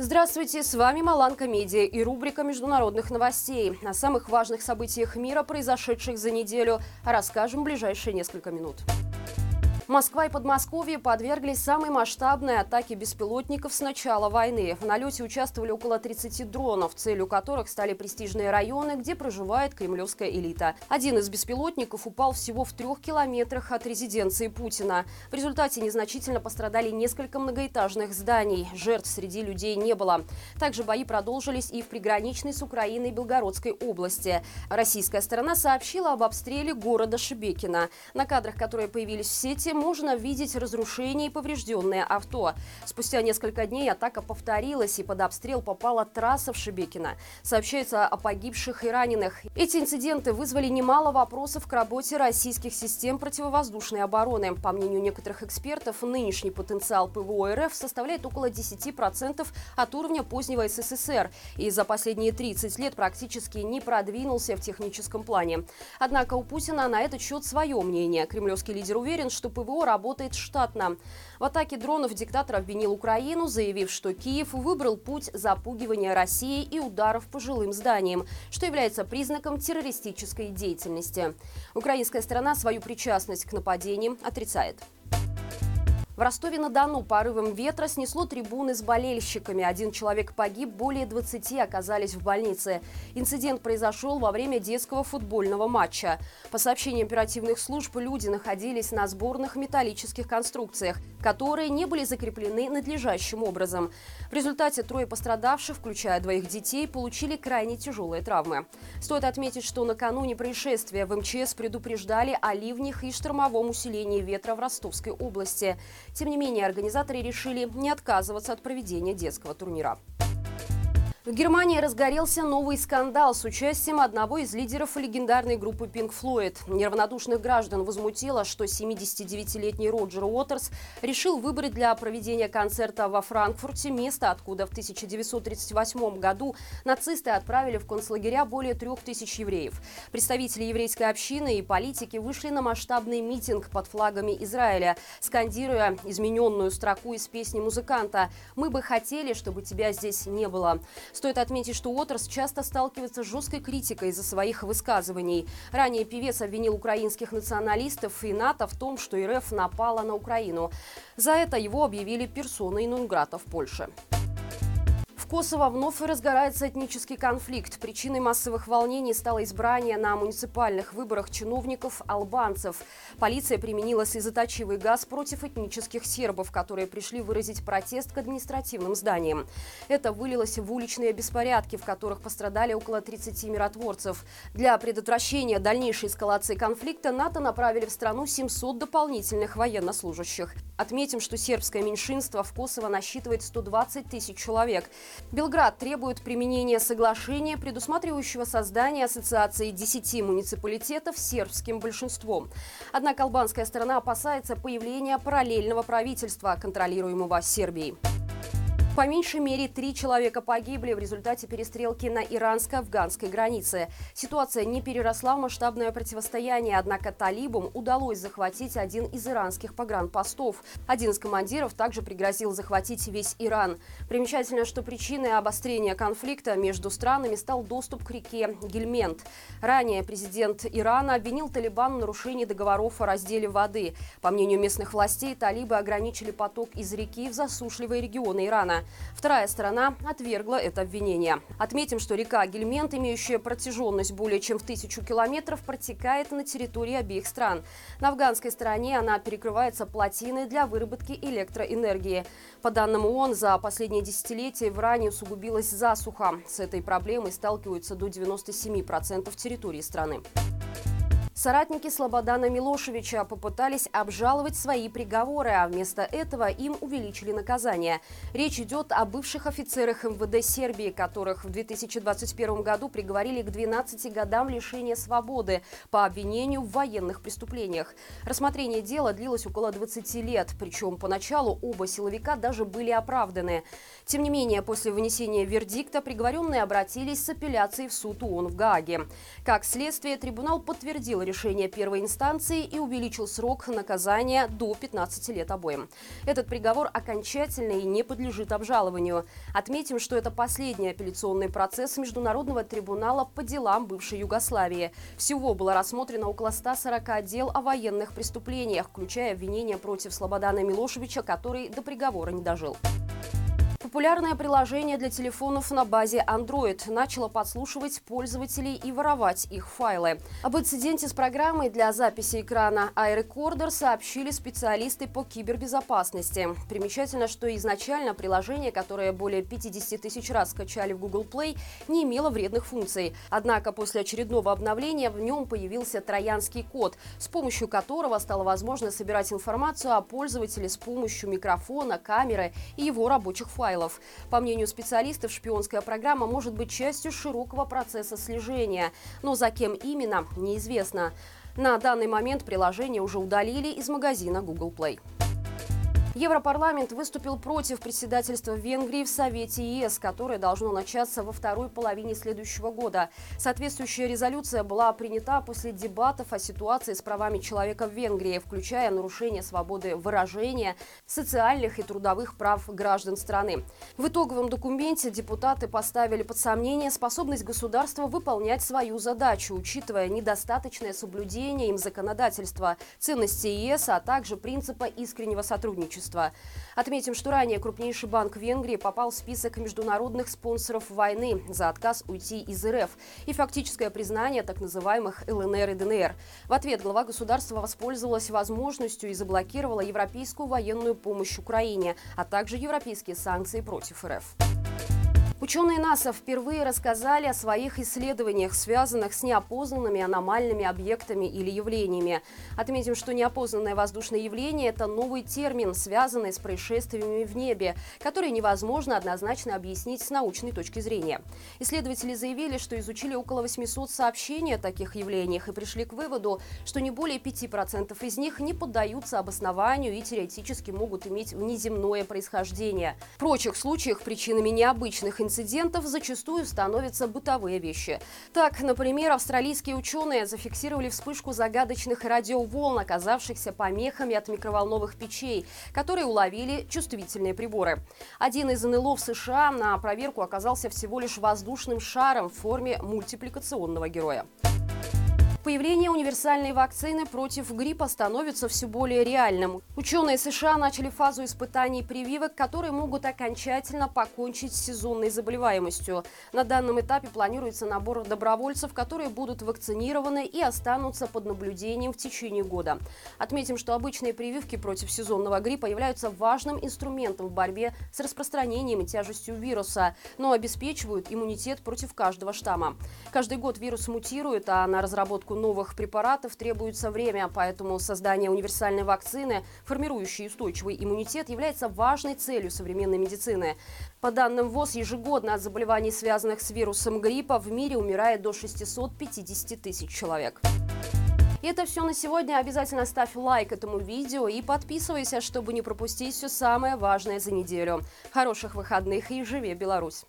Здравствуйте, с вами Маланка Медиа и рубрика международных новостей. О самых важных событиях мира, произошедших за неделю, расскажем в ближайшие несколько минут. Москва и Подмосковье подверглись самой масштабной атаке беспилотников с начала войны. В налете участвовали около 30 дронов, целью которых стали престижные районы, где проживает кремлевская элита. Один из беспилотников упал всего в трех километрах от резиденции Путина. В результате незначительно пострадали несколько многоэтажных зданий. Жертв среди людей не было. Также бои продолжились и в приграничной с Украиной Белгородской области. Российская сторона сообщила об обстреле города Шебекина. На кадрах, которые появились в сети, можно видеть разрушение и поврежденное авто. Спустя несколько дней атака повторилась, и под обстрел попала трасса в Шебекино. Сообщается о погибших и раненых. Эти инциденты вызвали немало вопросов к работе российских систем противовоздушной обороны. По мнению некоторых экспертов, нынешний потенциал ПВО РФ составляет около 10% от уровня позднего СССР и за последние 30 лет практически не продвинулся в техническом плане. Однако у Путина на этот счет свое мнение. Кремлевский лидер уверен, что ПВО ПВО работает штатно. В атаке дронов диктатор обвинил Украину, заявив, что Киев выбрал путь запугивания России и ударов по жилым зданиям, что является признаком террористической деятельности. Украинская сторона свою причастность к нападениям отрицает. В Ростове-на-Дону порывом ветра снесло трибуны с болельщиками. Один человек погиб, более 20 оказались в больнице. Инцидент произошел во время детского футбольного матча. По сообщениям оперативных служб, люди находились на сборных металлических конструкциях, которые не были закреплены надлежащим образом. В результате трое пострадавших, включая двоих детей, получили крайне тяжелые травмы. Стоит отметить, что накануне происшествия в МЧС предупреждали о ливнях и штормовом усилении ветра в Ростовской области. Тем не менее, организаторы решили не отказываться от проведения детского турнира. В Германии разгорелся новый скандал с участием одного из лидеров легендарной группы Pink Floyd. Неравнодушных граждан возмутило, что 79-летний Роджер Уотерс решил выбрать для проведения концерта во Франкфурте место, откуда в 1938 году нацисты отправили в концлагеря более трех тысяч евреев. Представители еврейской общины и политики вышли на масштабный митинг под флагами Израиля, скандируя измененную строку из песни музыканта «Мы бы хотели, чтобы тебя здесь не было». Стоит отметить, что Уотерс часто сталкивается с жесткой критикой из-за своих высказываний. Ранее певец обвинил украинских националистов и НАТО в том, что РФ напала на Украину. За это его объявили персоной Нунграта в Польше. Косово вновь разгорается этнический конфликт. Причиной массовых волнений стало избрание на муниципальных выборах чиновников-албанцев. Полиция применила слезоточивый газ против этнических сербов, которые пришли выразить протест к административным зданиям. Это вылилось в уличные беспорядки, в которых пострадали около 30 миротворцев. Для предотвращения дальнейшей эскалации конфликта НАТО направили в страну 700 дополнительных военнослужащих. Отметим, что сербское меньшинство в Косово насчитывает 120 тысяч человек. Белград требует применения соглашения, предусматривающего создание ассоциации 10 муниципалитетов сербским большинством. Однако албанская сторона опасается появления параллельного правительства, контролируемого Сербией. По меньшей мере три человека погибли в результате перестрелки на иранско-афганской границе. Ситуация не переросла в масштабное противостояние, однако талибам удалось захватить один из иранских погранпостов. Один из командиров также пригрозил захватить весь Иран. Примечательно, что причиной обострения конфликта между странами стал доступ к реке Гельмент. Ранее президент Ирана обвинил Талибан в нарушении договоров о разделе воды. По мнению местных властей, талибы ограничили поток из реки в засушливые регионы Ирана. Вторая сторона отвергла это обвинение. Отметим, что река Гельмент, имеющая протяженность более чем в тысячу километров, протекает на территории обеих стран. На афганской стороне она перекрывается плотиной для выработки электроэнергии. По данным ООН, за последние десятилетия в Иране усугубилась засуха. С этой проблемой сталкиваются до 97% территории страны. Соратники Слободана Милошевича попытались обжаловать свои приговоры, а вместо этого им увеличили наказание. Речь идет о бывших офицерах МВД Сербии, которых в 2021 году приговорили к 12 годам лишения свободы по обвинению в военных преступлениях. Рассмотрение дела длилось около 20 лет, причем поначалу оба силовика даже были оправданы. Тем не менее, после вынесения вердикта приговоренные обратились с апелляцией в суд ООН в Гааге. Как следствие, трибунал подтвердил решение первой инстанции и увеличил срок наказания до 15 лет обоим. Этот приговор окончательный и не подлежит обжалованию. Отметим, что это последний апелляционный процесс Международного трибунала по делам бывшей Югославии. Всего было рассмотрено около 140 дел о военных преступлениях, включая обвинения против Слободана Милошевича, который до приговора не дожил. Популярное приложение для телефонов на базе Android начало подслушивать пользователей и воровать их файлы. Об инциденте с программой для записи экрана iRecorder сообщили специалисты по кибербезопасности. Примечательно, что изначально приложение, которое более 50 тысяч раз скачали в Google Play, не имело вредных функций. Однако после очередного обновления в нем появился троянский код, с помощью которого стало возможно собирать информацию о пользователе с помощью микрофона, камеры и его рабочих файлов файлов. По мнению специалистов, шпионская программа может быть частью широкого процесса слежения. Но за кем именно, неизвестно. На данный момент приложение уже удалили из магазина Google Play. Европарламент выступил против председательства Венгрии в Совете ЕС, которое должно начаться во второй половине следующего года. Соответствующая резолюция была принята после дебатов о ситуации с правами человека в Венгрии, включая нарушение свободы выражения, социальных и трудовых прав граждан страны. В итоговом документе депутаты поставили под сомнение способность государства выполнять свою задачу, учитывая недостаточное соблюдение им законодательства, ценности ЕС, а также принципа искреннего сотрудничества сотрудничества. Отметим, что ранее крупнейший банк Венгрии попал в список международных спонсоров войны за отказ уйти из РФ и фактическое признание так называемых ЛНР и ДНР. В ответ глава государства воспользовалась возможностью и заблокировала европейскую военную помощь Украине, а также европейские санкции против РФ. Ученые НАСА впервые рассказали о своих исследованиях, связанных с неопознанными аномальными объектами или явлениями. Отметим, что неопознанное воздушное явление – это новый термин, связанный с происшествиями в небе, который невозможно однозначно объяснить с научной точки зрения. Исследователи заявили, что изучили около 800 сообщений о таких явлениях и пришли к выводу, что не более 5% из них не поддаются обоснованию и теоретически могут иметь внеземное происхождение. В прочих случаях причинами необычных инцидентов зачастую становятся бытовые вещи. Так, например, австралийские ученые зафиксировали вспышку загадочных радиоволн, оказавшихся помехами от микроволновых печей, которые уловили чувствительные приборы. Один из НЛО в США на проверку оказался всего лишь воздушным шаром в форме мультипликационного героя. Появление универсальной вакцины против гриппа становится все более реальным. Ученые США начали фазу испытаний прививок, которые могут окончательно покончить с сезонной заболеваемостью. На данном этапе планируется набор добровольцев, которые будут вакцинированы и останутся под наблюдением в течение года. Отметим, что обычные прививки против сезонного гриппа являются важным инструментом в борьбе с распространением и тяжестью вируса, но обеспечивают иммунитет против каждого штамма. Каждый год вирус мутирует, а на разработку новых препаратов требуется время, поэтому создание универсальной вакцины, формирующей устойчивый иммунитет, является важной целью современной медицины. По данным ВОЗ, ежегодно от заболеваний, связанных с вирусом гриппа, в мире умирает до 650 тысяч человек. И это все на сегодня. Обязательно ставь лайк этому видео и подписывайся, чтобы не пропустить все самое важное за неделю. Хороших выходных и живи Беларусь!